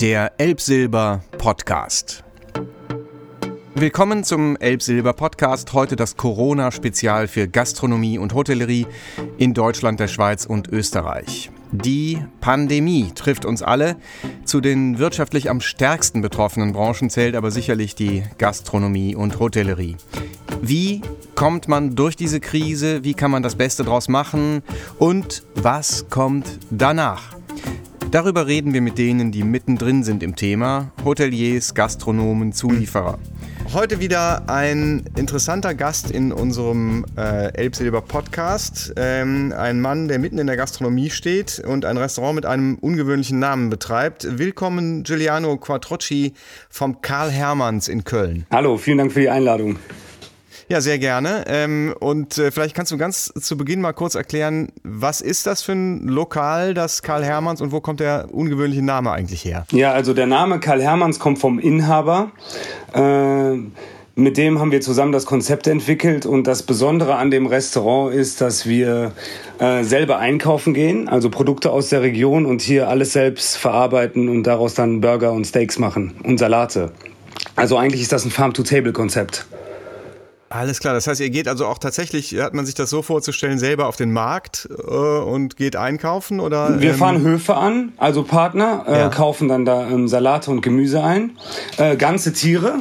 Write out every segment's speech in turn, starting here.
Der Elbsilber Podcast. Willkommen zum Elbsilber Podcast. Heute das Corona-Spezial für Gastronomie und Hotellerie in Deutschland, der Schweiz und Österreich. Die Pandemie trifft uns alle. Zu den wirtschaftlich am stärksten betroffenen Branchen zählt aber sicherlich die Gastronomie und Hotellerie. Wie kommt man durch diese Krise? Wie kann man das Beste draus machen? Und was kommt danach? Darüber reden wir mit denen, die mittendrin sind im Thema, Hoteliers, Gastronomen, Zulieferer. Heute wieder ein interessanter Gast in unserem äh, Elbsilber Podcast. Ähm, ein Mann, der mitten in der Gastronomie steht und ein Restaurant mit einem ungewöhnlichen Namen betreibt. Willkommen, Giuliano Quattrocci vom Karl Hermanns in Köln. Hallo, vielen Dank für die Einladung. Ja, sehr gerne. Ähm, und äh, vielleicht kannst du ganz zu Beginn mal kurz erklären, was ist das für ein Lokal, das Karl Hermanns, und wo kommt der ungewöhnliche Name eigentlich her? Ja, also der Name Karl Hermanns kommt vom Inhaber. Äh, mit dem haben wir zusammen das Konzept entwickelt und das Besondere an dem Restaurant ist, dass wir äh, selber einkaufen gehen, also Produkte aus der Region und hier alles selbst verarbeiten und daraus dann Burger und Steaks machen und Salate. Also eigentlich ist das ein Farm-to-Table-Konzept. Alles klar, das heißt, ihr geht also auch tatsächlich, hat man sich das so vorzustellen, selber auf den Markt äh, und geht einkaufen oder? Wir ähm fahren Höfe an, also Partner, äh, ja. kaufen dann da ähm, Salate und Gemüse ein, äh, ganze Tiere.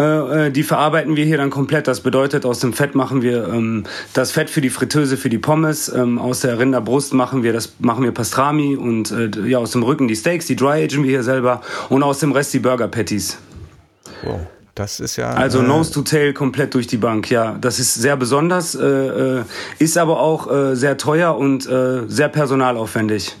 Äh, äh, die verarbeiten wir hier dann komplett. Das bedeutet, aus dem Fett machen wir ähm, das Fett für die Fritteuse, für die Pommes. Ähm, aus der Rinderbrust machen wir das, machen wir Pastrami und äh, ja aus dem Rücken die Steaks, die dry agen wir hier selber und aus dem Rest die Burger Patties. Wow. Das ist ja. Also äh, Nose to Tail komplett durch die Bank, ja. Das ist sehr besonders, äh, äh, ist aber auch äh, sehr teuer und äh, sehr personalaufwendig.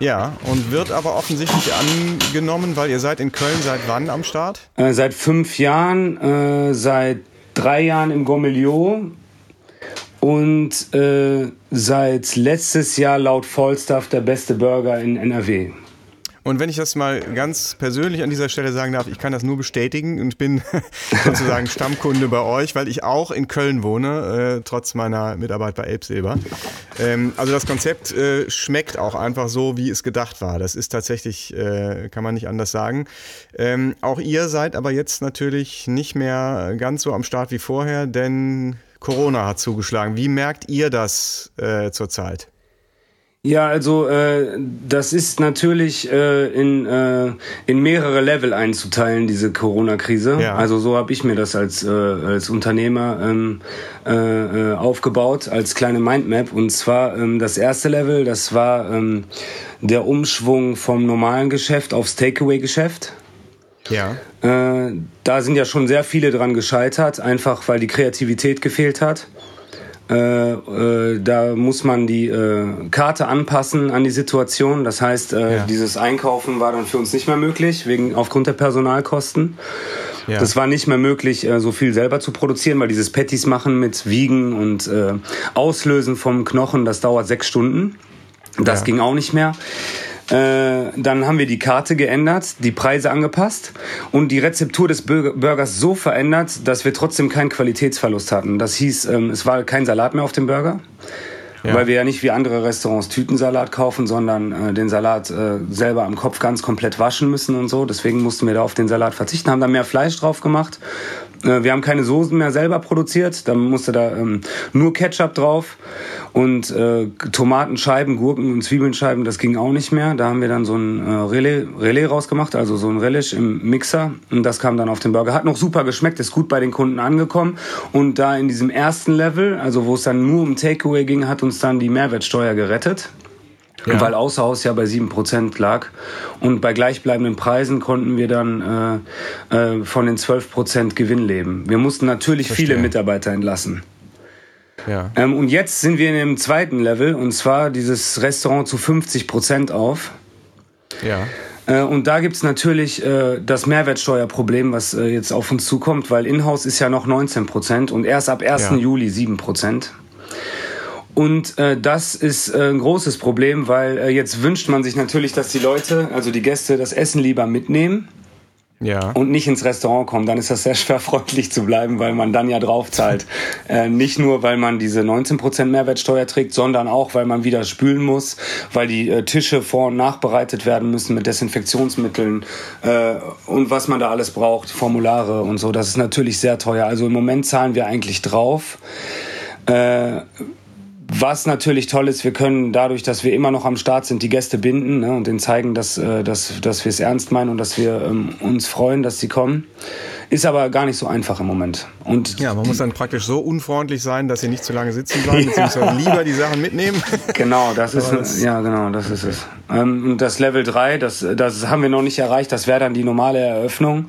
Ja, und wird aber offensichtlich angenommen, weil ihr seid in Köln seit wann am Start? Äh, seit fünf Jahren, seit drei Jahren im Gourmeliot und seit letztes Jahr laut Falstaff der beste Burger in NRW. Und wenn ich das mal ganz persönlich an dieser Stelle sagen darf, ich kann das nur bestätigen und bin sozusagen Stammkunde bei euch, weil ich auch in Köln wohne, äh, trotz meiner Mitarbeit bei Elbsilber. Ähm, also das Konzept äh, schmeckt auch einfach so, wie es gedacht war. Das ist tatsächlich, äh, kann man nicht anders sagen. Ähm, auch ihr seid aber jetzt natürlich nicht mehr ganz so am Start wie vorher, denn Corona hat zugeschlagen. Wie merkt ihr das äh, zurzeit? Ja, also äh, das ist natürlich äh, in, äh, in mehrere Level einzuteilen, diese Corona-Krise. Ja. Also so habe ich mir das als, äh, als Unternehmer ähm, äh, äh, aufgebaut, als kleine Mindmap. Und zwar ähm, das erste Level, das war ähm, der Umschwung vom normalen Geschäft aufs Takeaway-Geschäft. Ja. Äh, da sind ja schon sehr viele dran gescheitert, einfach weil die Kreativität gefehlt hat. Äh, äh, da muss man die äh, Karte anpassen an die Situation. Das heißt, äh, ja. dieses Einkaufen war dann für uns nicht mehr möglich, wegen aufgrund der Personalkosten. Ja. Das war nicht mehr möglich, so viel selber zu produzieren, weil dieses Patties machen mit Wiegen und Auslösen vom Knochen, das dauert sechs Stunden. Das ja. ging auch nicht mehr. Äh, dann haben wir die Karte geändert, die Preise angepasst und die Rezeptur des Burgers so verändert, dass wir trotzdem keinen Qualitätsverlust hatten. Das hieß, ähm, es war kein Salat mehr auf dem Burger. Ja. Weil wir ja nicht wie andere Restaurants Tütensalat kaufen, sondern äh, den Salat äh, selber am Kopf ganz komplett waschen müssen und so. Deswegen mussten wir da auf den Salat verzichten, haben da mehr Fleisch drauf gemacht wir haben keine Soßen mehr selber produziert, da musste da ähm, nur Ketchup drauf und äh, Tomatenscheiben, Gurken und Zwiebelscheiben, das ging auch nicht mehr. Da haben wir dann so ein äh, Relais, Relais rausgemacht, also so ein Relish im Mixer und das kam dann auf den Burger. Hat noch super geschmeckt, ist gut bei den Kunden angekommen und da in diesem ersten Level, also wo es dann nur um Takeaway ging, hat uns dann die Mehrwertsteuer gerettet. Ja. Weil Außerhaus ja bei 7% lag. Und bei gleichbleibenden Preisen konnten wir dann äh, äh, von den 12% Gewinn leben. Wir mussten natürlich Verstehe. viele Mitarbeiter entlassen. Ja. Ähm, und jetzt sind wir in dem zweiten Level und zwar dieses Restaurant zu 50% auf. Ja. Äh, und da gibt's natürlich äh, das Mehrwertsteuerproblem, was äh, jetzt auf uns zukommt, weil Inhouse ist ja noch 19% und erst ab 1. Ja. Juli 7%. Und äh, das ist äh, ein großes Problem, weil äh, jetzt wünscht man sich natürlich, dass die Leute, also die Gäste, das Essen lieber mitnehmen. ja. und nicht ins Restaurant kommen, dann ist das sehr schwer freundlich zu bleiben, weil man dann ja drauf zahlt. äh, nicht nur, weil man diese 19% Mehrwertsteuer trägt, sondern auch, weil man wieder spülen muss, weil die äh, Tische vor- und nachbereitet werden müssen mit Desinfektionsmitteln äh, und was man da alles braucht, Formulare und so. Das ist natürlich sehr teuer. Also im Moment zahlen wir eigentlich drauf. Was natürlich toll ist, wir können dadurch, dass wir immer noch am Start sind, die Gäste binden ne, und denen zeigen, dass, äh, dass, dass wir es ernst meinen und dass wir ähm, uns freuen, dass sie kommen. Ist aber gar nicht so einfach im Moment. Und ja, man muss dann praktisch so unfreundlich sein, dass sie nicht zu lange sitzen bleiben, beziehungsweise lieber die Sachen mitnehmen. Genau, das ist das ja genau, das ist es. Ähm, und das Level 3, das, das haben wir noch nicht erreicht, das wäre dann die normale Eröffnung.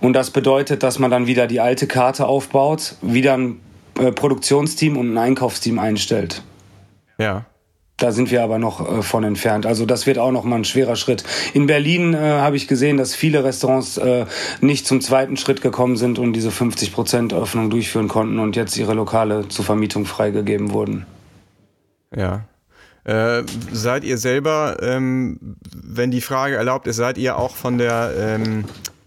Und das bedeutet, dass man dann wieder die alte Karte aufbaut, wieder ein äh, Produktionsteam und ein Einkaufsteam einstellt. Ja. Da sind wir aber noch äh, von entfernt. Also das wird auch noch mal ein schwerer Schritt. In Berlin äh, habe ich gesehen, dass viele Restaurants äh, nicht zum zweiten Schritt gekommen sind und diese 50 Prozent Öffnung durchführen konnten und jetzt ihre Lokale zur Vermietung freigegeben wurden. Ja. Äh, seid ihr selber, ähm, wenn die Frage erlaubt ist, seid ihr auch von der ähm,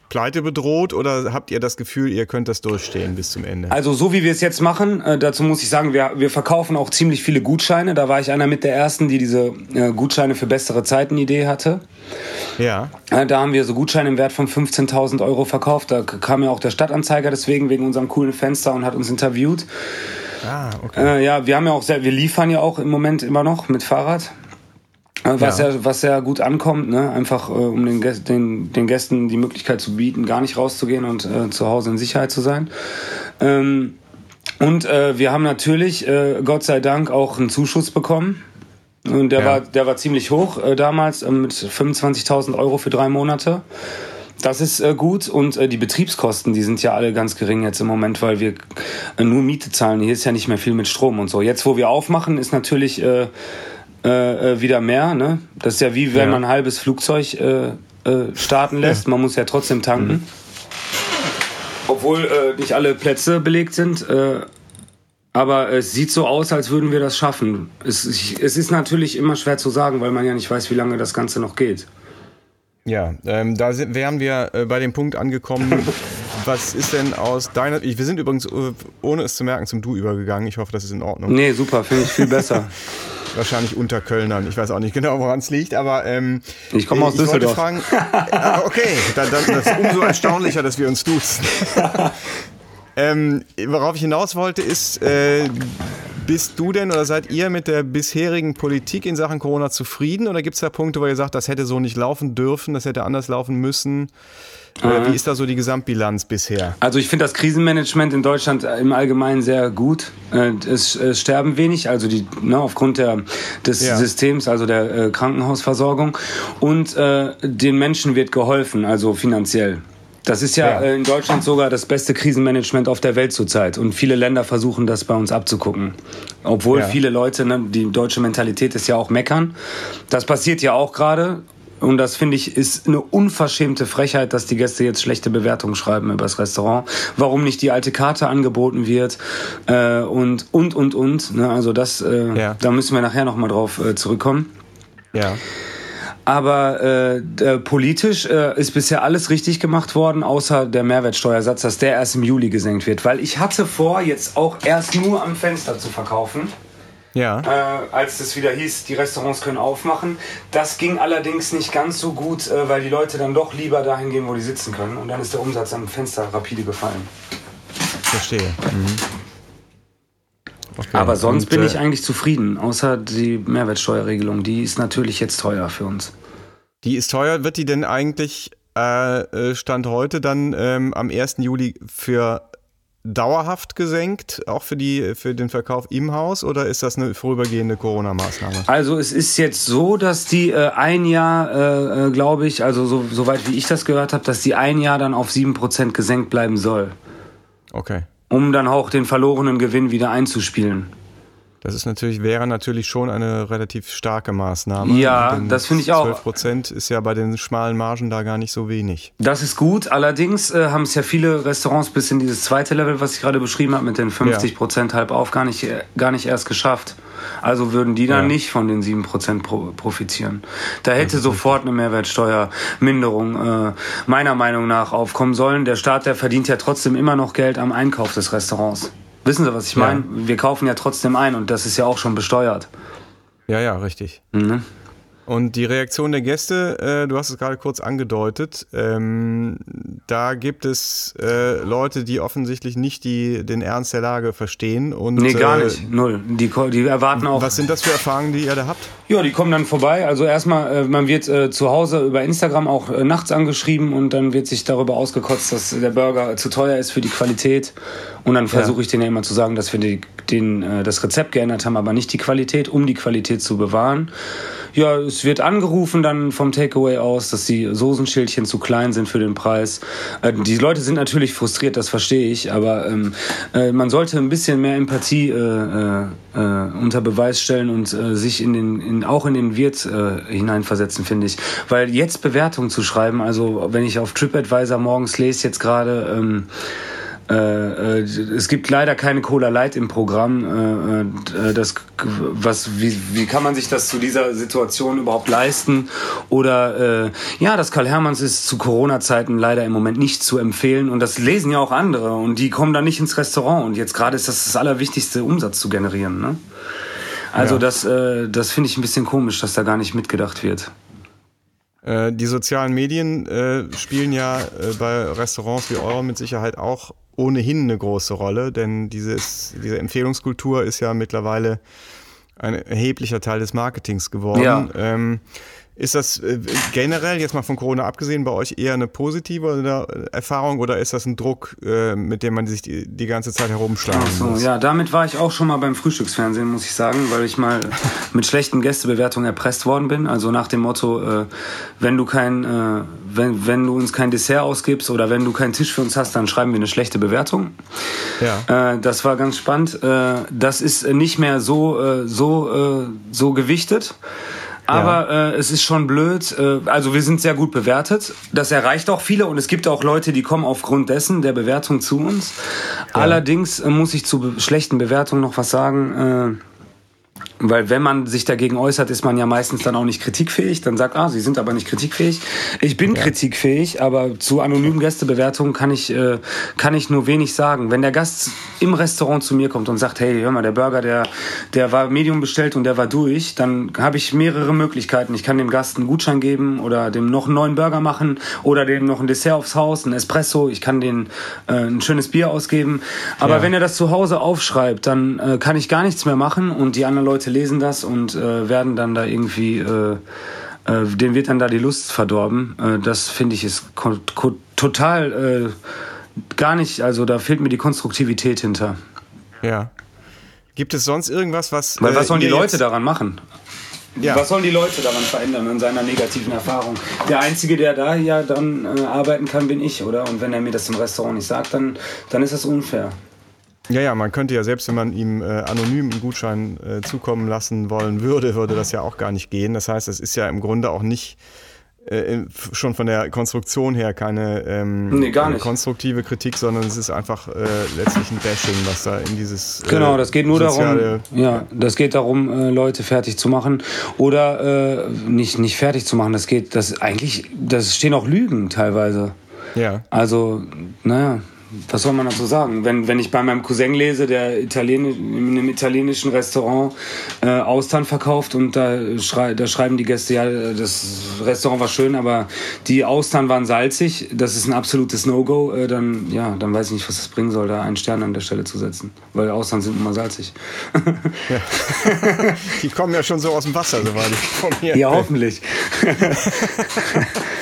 Pleite bedroht oder habt ihr das Gefühl, ihr könnt das durchstehen bis zum Ende? Also so wie wir es jetzt machen, äh, dazu muss ich sagen, wir, wir verkaufen auch ziemlich viele Gutscheine. Da war ich einer mit der ersten, die diese äh, Gutscheine für bessere Zeiten Idee hatte. Ja. Äh, da haben wir so Gutscheine im Wert von 15.000 Euro verkauft. Da kam ja auch der Stadtanzeiger deswegen wegen unserem coolen Fenster und hat uns interviewt. Ah, okay. Äh, ja, wir haben ja auch sehr, wir liefern ja auch im Moment immer noch mit Fahrrad. Was ja. ja, was ja gut ankommt, ne? einfach äh, um den, den, den Gästen die Möglichkeit zu bieten, gar nicht rauszugehen und äh, zu Hause in Sicherheit zu sein. Ähm, und äh, wir haben natürlich, äh, Gott sei Dank, auch einen Zuschuss bekommen. Und der, ja. war, der war ziemlich hoch äh, damals, äh, mit 25.000 Euro für drei Monate. Das ist äh, gut und äh, die Betriebskosten, die sind ja alle ganz gering jetzt im Moment, weil wir äh, nur Miete zahlen. Hier ist ja nicht mehr viel mit Strom und so. Jetzt, wo wir aufmachen, ist natürlich äh, äh, äh, wieder mehr. Ne? Das ist ja wie wenn ja. man ein halbes Flugzeug äh, äh, starten lässt. Man muss ja trotzdem tanken. Mhm. Obwohl äh, nicht alle Plätze belegt sind. Äh, aber es sieht so aus, als würden wir das schaffen. Es, es ist natürlich immer schwer zu sagen, weil man ja nicht weiß, wie lange das Ganze noch geht. Ja, ähm, da sind, wären wir äh, bei dem Punkt angekommen. was ist denn aus deiner. Wir sind übrigens, ohne es zu merken, zum Du übergegangen. Ich hoffe, das ist in Ordnung. Nee, super, finde ich viel besser. wahrscheinlich unter Kölnern. Ich weiß auch nicht genau, woran es liegt, aber ähm, ich komme aus Düsseldorf. Fragen, äh, okay, dann, dann, das ist umso erstaunlicher, dass wir uns duzen. ähm, worauf ich hinaus wollte, ist, äh, bist du denn oder seid ihr mit der bisherigen Politik in Sachen Corona zufrieden oder gibt es da Punkte, wo ihr sagt, das hätte so nicht laufen dürfen, das hätte anders laufen müssen? Oder wie ist da so die Gesamtbilanz bisher? Also ich finde das Krisenmanagement in Deutschland im Allgemeinen sehr gut. Äh, es, es sterben wenig, also die, ne, aufgrund der, des ja. Systems, also der äh, Krankenhausversorgung. Und äh, den Menschen wird geholfen, also finanziell. Das ist ja, ja, äh, in Deutschland sogar das beste Krisenmanagement auf der Welt zurzeit. Und viele Länder versuchen das bei uns abzugucken. Obwohl ja. viele Leute, ne, die deutsche Mentalität ist ja auch meckern. Das passiert ja auch gerade. Und das finde ich ist eine unverschämte Frechheit, dass die Gäste jetzt schlechte Bewertungen schreiben über das Restaurant. Warum nicht die alte Karte angeboten wird äh, und und und und. Ne? Also das, äh, ja. da müssen wir nachher noch mal drauf äh, zurückkommen. Ja. Aber äh, äh, politisch äh, ist bisher alles richtig gemacht worden, außer der Mehrwertsteuersatz, dass der erst im Juli gesenkt wird. Weil ich hatte vor, jetzt auch erst nur am Fenster zu verkaufen. Ja. Äh, als es wieder hieß, die Restaurants können aufmachen. Das ging allerdings nicht ganz so gut, äh, weil die Leute dann doch lieber dahin gehen, wo die sitzen können. Und dann ist der Umsatz am Fenster rapide gefallen. Verstehe. Mhm. Okay. Aber sonst Und, bin ich äh, eigentlich zufrieden, außer die Mehrwertsteuerregelung. Die ist natürlich jetzt teuer für uns. Die ist teuer. Wird die denn eigentlich äh, äh Stand heute dann ähm, am 1. Juli für dauerhaft gesenkt, auch für, die, für den Verkauf im Haus, oder ist das eine vorübergehende Corona-Maßnahme? Also es ist jetzt so, dass die äh, ein Jahr, äh, äh glaube ich, also so, soweit wie ich das gehört habe, dass die ein Jahr dann auf 7% gesenkt bleiben soll. Okay. Um dann auch den verlorenen Gewinn wieder einzuspielen. Das ist natürlich, wäre natürlich schon eine relativ starke Maßnahme. Ja, das finde ich auch. 12 Prozent ist ja bei den schmalen Margen da gar nicht so wenig. Das ist gut. Allerdings äh, haben es ja viele Restaurants bis in dieses zweite Level, was ich gerade beschrieben habe, mit den 50 Prozent ja. halb auf, gar nicht, gar nicht erst geschafft. Also würden die dann ja. nicht von den 7 Prozent pro, profitieren. Da hätte sofort eine Mehrwertsteuerminderung äh, meiner Meinung nach aufkommen sollen. Der Staat, der verdient ja trotzdem immer noch Geld am Einkauf des Restaurants. Wissen Sie, was ich meine? Ja. Wir kaufen ja trotzdem ein und das ist ja auch schon besteuert. Ja, ja, richtig. Mhm. Und die Reaktion der Gäste, äh, du hast es gerade kurz angedeutet, ähm, da gibt es äh, Leute, die offensichtlich nicht die, den Ernst der Lage verstehen. Und, nee, gar äh, nicht. Null. Die, die erwarten auch. Was sind das für Erfahrungen, die ihr da habt? Ja, die kommen dann vorbei. Also erstmal, äh, man wird äh, zu Hause über Instagram auch äh, nachts angeschrieben und dann wird sich darüber ausgekotzt, dass der Burger zu teuer ist für die Qualität. Und dann versuche ja. ich denen ja immer zu sagen, dass wir die, den, das Rezept geändert haben, aber nicht die Qualität, um die Qualität zu bewahren. Ja, es wird angerufen dann vom Takeaway aus, dass die Soßenschildchen zu klein sind für den Preis. Äh, die Leute sind natürlich frustriert, das verstehe ich, aber ähm, äh, man sollte ein bisschen mehr Empathie äh, äh, äh unter Beweis stellen und äh, sich in den, in, auch in den Wirt hineinversetzen, finde ich. Weil jetzt Bewertungen zu schreiben, also wenn ich auf TripAdvisor morgens lese jetzt gerade, ähm, äh, äh, es gibt leider keine Cola Light im Programm. Äh, äh, das, was, wie, wie kann man sich das zu dieser Situation überhaupt leisten? Oder äh, ja, das Karl Hermanns ist zu Corona-Zeiten leider im Moment nicht zu empfehlen. Und das lesen ja auch andere und die kommen dann nicht ins Restaurant. Und jetzt gerade ist das das Allerwichtigste, Umsatz zu generieren. Ne? Also ja. das, äh, das finde ich ein bisschen komisch, dass da gar nicht mitgedacht wird. Die sozialen Medien äh, spielen ja äh, bei Restaurants wie eurem mit Sicherheit auch ohnehin eine große Rolle, denn dieses, diese Empfehlungskultur ist ja mittlerweile ein erheblicher Teil des Marketings geworden. Ja. Ähm, ist das äh, generell, jetzt mal von Corona abgesehen, bei euch eher eine positive Erfahrung oder ist das ein Druck, äh, mit dem man sich die, die ganze Zeit herumschlagen Ach so, muss? Ja, damit war ich auch schon mal beim Frühstücksfernsehen, muss ich sagen, weil ich mal mit schlechten Gästebewertungen erpresst worden bin. Also nach dem Motto, äh, wenn du kein, äh, wenn, wenn du uns kein Dessert ausgibst oder wenn du keinen Tisch für uns hast, dann schreiben wir eine schlechte Bewertung. Ja. Äh, das war ganz spannend. Äh, das ist nicht mehr so, so, so gewichtet. Aber ja. äh, es ist schon blöd. Äh, also wir sind sehr gut bewertet. Das erreicht auch viele und es gibt auch Leute, die kommen aufgrund dessen der Bewertung zu uns. Ja. Allerdings äh, muss ich zu be schlechten Bewertungen noch was sagen. Äh, weil wenn man sich dagegen äußert, ist man ja meistens dann auch nicht kritikfähig. Dann sagt, ah, Sie sind aber nicht kritikfähig. Ich bin ja. kritikfähig, aber zu anonymen Gästebewertungen kann ich, äh, kann ich nur wenig sagen. Wenn der Gast im Restaurant zu mir kommt und sagt, hey, hör mal, der Burger, der, der war Medium bestellt und der war durch, dann habe ich mehrere Möglichkeiten. Ich kann dem Gast einen Gutschein geben oder dem noch einen neuen Burger machen oder dem noch ein Dessert aufs Haus, ein Espresso. Ich kann den äh, ein schönes Bier ausgeben. Aber ja. wenn er das zu Hause aufschreibt, dann äh, kann ich gar nichts mehr machen und die anderen Leute lesen das und äh, werden dann da irgendwie, äh, äh, denen wird dann da die Lust verdorben. Äh, das finde ich ist total äh, gar nicht, also da fehlt mir die Konstruktivität hinter. Ja. Gibt es sonst irgendwas, was. Weil was sollen die Leute daran machen? Ja. Was sollen die Leute daran verändern in seiner negativen Erfahrung? Der Einzige, der da ja dann äh, arbeiten kann, bin ich, oder? Und wenn er mir das im Restaurant nicht sagt, dann, dann ist das unfair. Ja, ja, man könnte ja selbst, wenn man ihm äh, anonym einen Gutschein äh, zukommen lassen wollen würde, würde das ja auch gar nicht gehen. Das heißt, es ist ja im Grunde auch nicht äh, schon von der Konstruktion her keine ähm, nee, konstruktive Kritik, sondern es ist einfach äh, letztlich ein Bashing, was da in dieses. Äh, genau, das geht nur darum, ja, das geht darum, äh, Leute fertig zu machen oder äh, nicht, nicht fertig zu machen. Das geht, das eigentlich, das stehen auch Lügen teilweise. Ja. Also, naja was soll man dazu sagen? Wenn, wenn ich bei meinem Cousin lese, der Italien, in einem italienischen Restaurant äh, Austern verkauft und da, schrei, da schreiben die Gäste, ja, das Restaurant war schön, aber die Austern waren salzig, das ist ein absolutes No-Go, äh, dann, ja, dann weiß ich nicht, was das bringen soll, da einen Stern an der Stelle zu setzen. Weil Austern sind immer salzig. Die kommen ja schon so aus dem Wasser, soweit ich von mir. Ja, hoffentlich.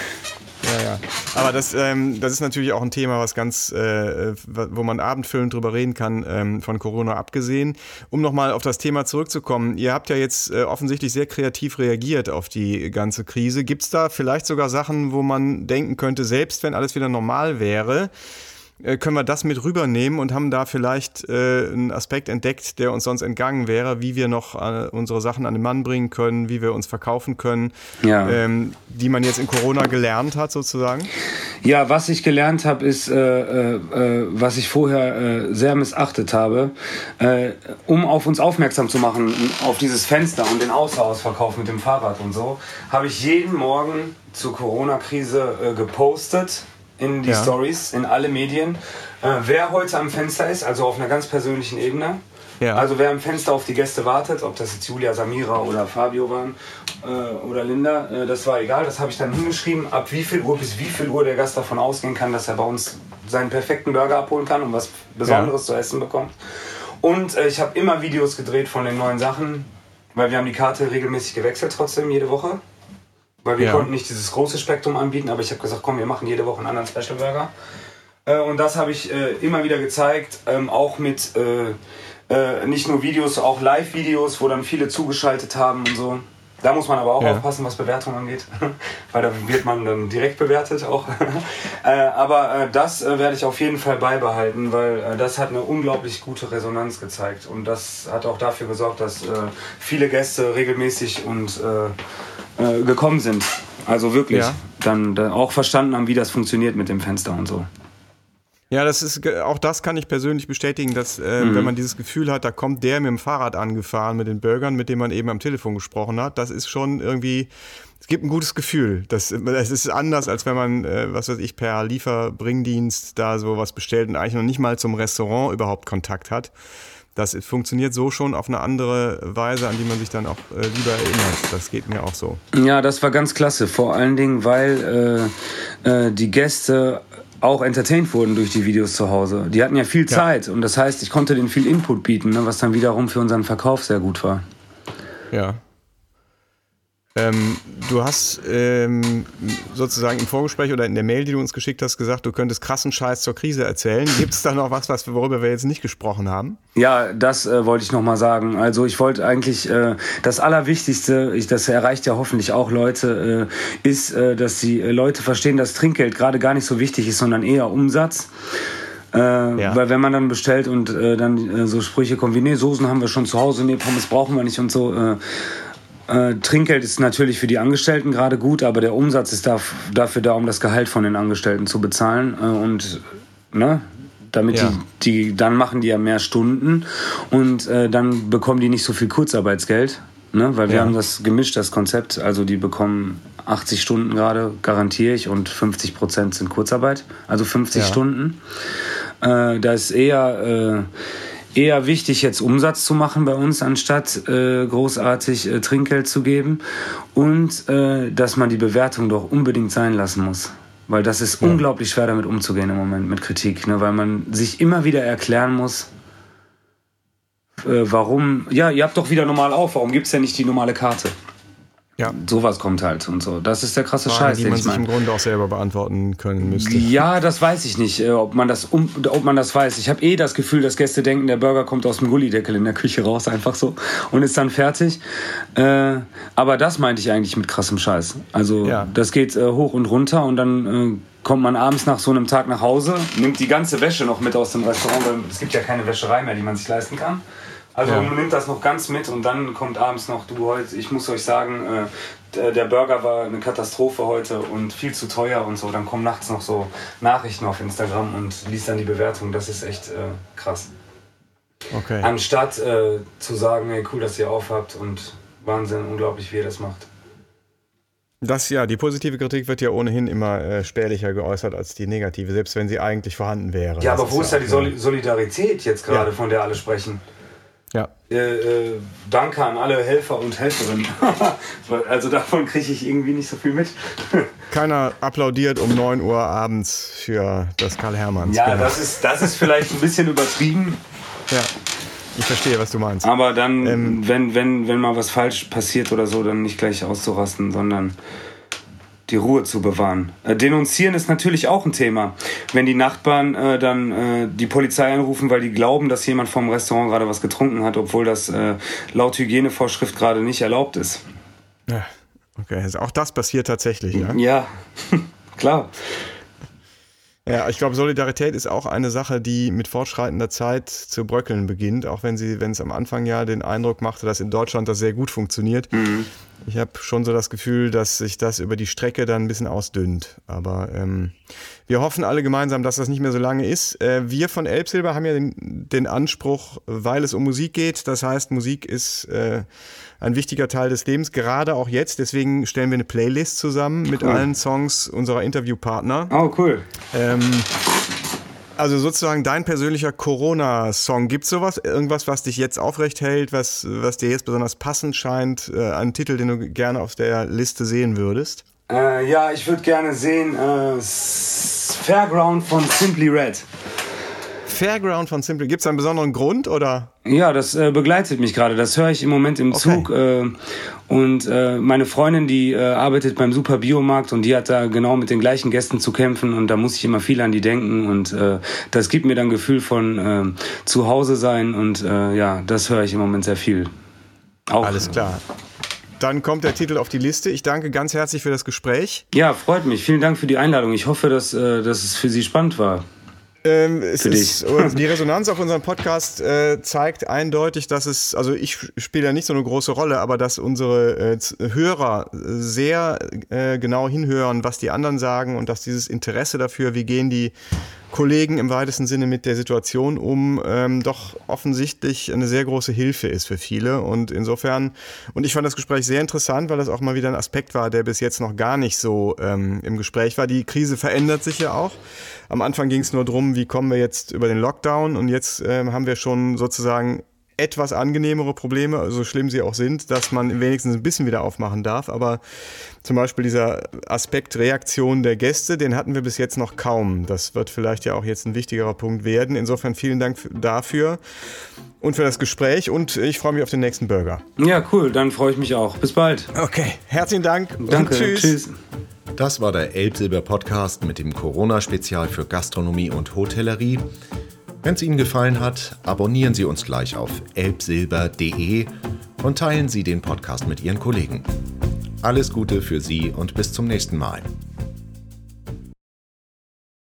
Aber das, ähm, das ist natürlich auch ein Thema, was ganz, äh, wo man abendfüllend drüber reden kann, ähm, von Corona abgesehen. Um nochmal auf das Thema zurückzukommen, ihr habt ja jetzt äh, offensichtlich sehr kreativ reagiert auf die ganze Krise. Gibt es da vielleicht sogar Sachen, wo man denken könnte, selbst wenn alles wieder normal wäre, äh, können wir das mit rübernehmen und haben da vielleicht äh, einen Aspekt entdeckt, der uns sonst entgangen wäre, wie wir noch äh, unsere Sachen an den Mann bringen können, wie wir uns verkaufen können, ja. ähm, die man jetzt in Corona gelernt hat sozusagen? Ja, was ich gelernt habe, ist, äh, äh, was ich vorher sehr missachtet habe, um auf uns aufmerksam zu machen, auf dieses Fenster und den Außerausverkauf mit dem Fahrrad und so, habe ich jeden Morgen zur Corona-Krise gepostet in die ja. Stories, in alle Medien, äh, wer heute am Fenster ist, also auf einer ganz persönlichen Ebene. Ja. Also wer am Fenster auf die Gäste wartet, ob das jetzt Julia, Samira oder Fabio waren äh, oder Linda, äh, das war egal. Das habe ich dann hingeschrieben, ab wie viel Uhr bis wie viel Uhr der Gast davon ausgehen kann, dass er bei uns seinen perfekten Burger abholen kann und was Besonderes ja. zu essen bekommt. Und äh, ich habe immer Videos gedreht von den neuen Sachen, weil wir haben die Karte regelmäßig gewechselt trotzdem jede Woche. Weil wir ja. konnten nicht dieses große Spektrum anbieten, aber ich habe gesagt, komm, wir machen jede Woche einen anderen Special Burger. Äh, und das habe ich äh, immer wieder gezeigt, ähm, auch mit äh, äh, nicht nur Videos, auch Live-Videos, wo dann viele zugeschaltet haben und so. Da muss man aber auch ja. aufpassen, was Bewertung angeht, weil da wird man dann direkt bewertet auch. äh, aber äh, das werde ich auf jeden Fall beibehalten, weil das hat eine unglaublich gute Resonanz gezeigt und das hat auch dafür gesorgt, dass viele Gäste regelmäßig und äh, gekommen sind. Also wirklich ja. dann, dann auch verstanden haben, wie das funktioniert mit dem Fenster und so. Ja, das ist auch das kann ich persönlich bestätigen, dass äh, mhm. wenn man dieses Gefühl hat, da kommt der mit dem Fahrrad angefahren mit den Bürgern, mit dem man eben am Telefon gesprochen hat, das ist schon irgendwie es gibt ein gutes Gefühl. Das, es ist anders, als wenn man, äh, was weiß ich, per Lieferbringdienst da so was bestellt und eigentlich noch nicht mal zum Restaurant überhaupt Kontakt hat. Das funktioniert so schon auf eine andere Weise, an die man sich dann auch äh, lieber erinnert. Das geht mir auch so. Ja, das war ganz klasse. Vor allen Dingen, weil äh, äh, die Gäste auch entertained wurden durch die Videos zu Hause. Die hatten ja viel Zeit ja. und das heißt, ich konnte denen viel Input bieten, ne, was dann wiederum für unseren Verkauf sehr gut war. Ja. Ähm, du hast ähm, sozusagen im Vorgespräch oder in der Mail, die du uns geschickt hast, gesagt, du könntest krassen Scheiß zur Krise erzählen. Gibt es da noch was, was worüber wir jetzt nicht gesprochen haben? Ja, das äh, wollte ich noch mal sagen. Also ich wollte eigentlich äh, das Allerwichtigste, ich, das erreicht ja hoffentlich auch Leute, äh, ist, äh, dass die Leute verstehen, dass Trinkgeld gerade gar nicht so wichtig ist, sondern eher Umsatz. Äh, ja. Weil wenn man dann bestellt und äh, dann äh, so Sprüche kommen wie, nee, Soßen haben wir schon zu Hause, nee, Pommes brauchen wir nicht und so, äh, Trinkgeld ist natürlich für die Angestellten gerade gut, aber der Umsatz ist dafür da, um das Gehalt von den Angestellten zu bezahlen. Äh, und ne, damit ja. die, die, dann machen die ja mehr Stunden und äh, dann bekommen die nicht so viel Kurzarbeitsgeld. Ne? Weil wir ja. haben das gemischt, das Konzept. Also die bekommen 80 Stunden gerade, garantiere ich, und 50 Prozent sind Kurzarbeit, also 50 ja. Stunden. Äh, da ist eher äh, eher wichtig, jetzt Umsatz zu machen bei uns, anstatt äh, großartig äh, Trinkgeld zu geben. Und äh, dass man die Bewertung doch unbedingt sein lassen muss. Weil das ist ja. unglaublich schwer damit umzugehen im Moment mit Kritik. Ne? Weil man sich immer wieder erklären muss, äh, warum, ja, ihr habt doch wieder normal auf, warum gibt es denn nicht die normale Karte? Ja. Sowas kommt halt und so. Das ist der krasse Frage, Scheiß, die man sich im Grunde auch selber beantworten können müsste. Ja, das weiß ich nicht, äh, ob man das, um, ob man das weiß. Ich habe eh das Gefühl, dass Gäste denken, der Burger kommt aus dem Gullideckel in der Küche raus, einfach so und ist dann fertig. Äh, aber das meinte ich eigentlich mit krassem Scheiß. Also ja. das geht äh, hoch und runter und dann kommt man abends nach so einem Tag nach Hause, nimmt die ganze Wäsche noch mit aus dem Restaurant, weil es gibt ja keine Wäscherei mehr, die man sich leisten kann. Also ja. man nimmt das noch ganz mit und dann kommt abends noch, du heute, ich muss euch sagen, äh, der Burger war eine Katastrophe heute und viel zu teuer und so. Dann kommen nachts noch so Nachrichten auf Instagram und liest dann die Bewertung. Das ist echt äh, krass. Okay. Anstatt äh, zu sagen, hey, cool, dass ihr aufhabt und Wahnsinn, unglaublich, wie ihr das macht. Das ja, die positive Kritik wird ja ohnehin immer äh, spärlicher geäußert als die negative, selbst wenn sie eigentlich vorhanden wäre. Ja, das aber wo ist, da die Solidarität jetzt gerade, ja. von der alle sprechen? Ja. Äh, äh, danke an alle Helfer und Helferinnen. also davon kriege ich irgendwie nicht so viel mit. Keiner applaudiert um 9 Uhr abends für das Karl Hermanns. Ja, genau. das, ist, das ist vielleicht ein bisschen übertrieben. Ja. Ich verstehe, was du meinst. Aber dann, ähm, wenn, wenn, wenn mal was falsch passiert oder so, dann nicht gleich auszurasten, sondern die Ruhe zu bewahren. Äh, denunzieren ist natürlich auch ein Thema. Wenn die Nachbarn äh, dann äh, die Polizei anrufen, weil die glauben, dass jemand vom Restaurant gerade was getrunken hat, obwohl das äh, laut Hygienevorschrift gerade nicht erlaubt ist. Ja, okay. Also auch das passiert tatsächlich, ja? Ja, klar. Ja, ich glaube, Solidarität ist auch eine Sache, die mit fortschreitender Zeit zu bröckeln beginnt, auch wenn sie, wenn es am Anfang ja den Eindruck machte, dass in Deutschland das sehr gut funktioniert. Mhm. Ich habe schon so das Gefühl, dass sich das über die Strecke dann ein bisschen ausdünnt. Aber ähm, wir hoffen alle gemeinsam, dass das nicht mehr so lange ist. Äh, wir von Elbsilber haben ja den, den, Anspruch, weil es um Musik geht. Das heißt, Musik ist äh, ein wichtiger Teil des Lebens, gerade auch jetzt. Deswegen stellen wir eine Playlist zusammen mit cool. allen Songs unserer Interviewpartner. Oh, cool. Ähm, also sozusagen dein persönlicher Corona-Song. Gibt es sowas? Irgendwas, was dich jetzt aufrecht hält, was, was dir jetzt besonders passend scheint? Äh, einen Titel, den du gerne auf der Liste sehen würdest? Äh, ja, ich würde gerne sehen äh, Fairground von Simply Red. Fairground von Simple. Gibt es einen besonderen Grund oder? Ja, das äh, begleitet mich gerade. Das höre ich im Moment im okay. Zug. Äh, und äh, meine Freundin, die äh, arbeitet beim Super Biomarkt und die hat da genau mit den gleichen Gästen zu kämpfen und da muss ich immer viel an die denken und äh, das gibt mir dann Gefühl von äh, zu Hause sein und ja, das höre ich im Moment sehr viel. Auch, Alles klar. Dann kommt der Titel auf die Liste. Ich danke ganz herzlich für das Gespräch. Ja, freut mich. Vielen Dank für die Einladung. Ich hoffe, dass, dass es für Sie spannend war. Ähm, es ist, die Resonanz auf unserem Podcast äh, zeigt eindeutig, dass es, also ich spiele ja nicht so eine große Rolle, aber dass unsere äh, Hörer sehr äh, genau hinhören, was die anderen sagen und dass dieses Interesse dafür, wie gehen die Kollegen im weitesten Sinne mit der Situation um, ähm, doch offensichtlich eine sehr große Hilfe ist für viele. Und insofern, und ich fand das Gespräch sehr interessant, weil das auch mal wieder ein Aspekt war, der bis jetzt noch gar nicht so ähm, im Gespräch war. Die Krise verändert sich ja auch. Am Anfang ging es nur darum, wie kommen wir jetzt über den Lockdown und jetzt ähm, haben wir schon sozusagen etwas angenehmere Probleme, so schlimm sie auch sind, dass man wenigstens ein bisschen wieder aufmachen darf. Aber zum Beispiel dieser Aspekt Reaktion der Gäste, den hatten wir bis jetzt noch kaum. Das wird vielleicht ja auch jetzt ein wichtigerer Punkt werden. Insofern vielen Dank dafür und für das Gespräch und ich freue mich auf den nächsten Burger. Ja, cool, dann freue ich mich auch. Bis bald. Okay, herzlichen Dank. Danke, tschüss. tschüss. Das war der Elbsilber-Podcast mit dem Corona-Spezial für Gastronomie und Hotellerie. Wenn es Ihnen gefallen hat, abonnieren Sie uns gleich auf elbsilber.de und teilen Sie den Podcast mit Ihren Kollegen. Alles Gute für Sie und bis zum nächsten Mal.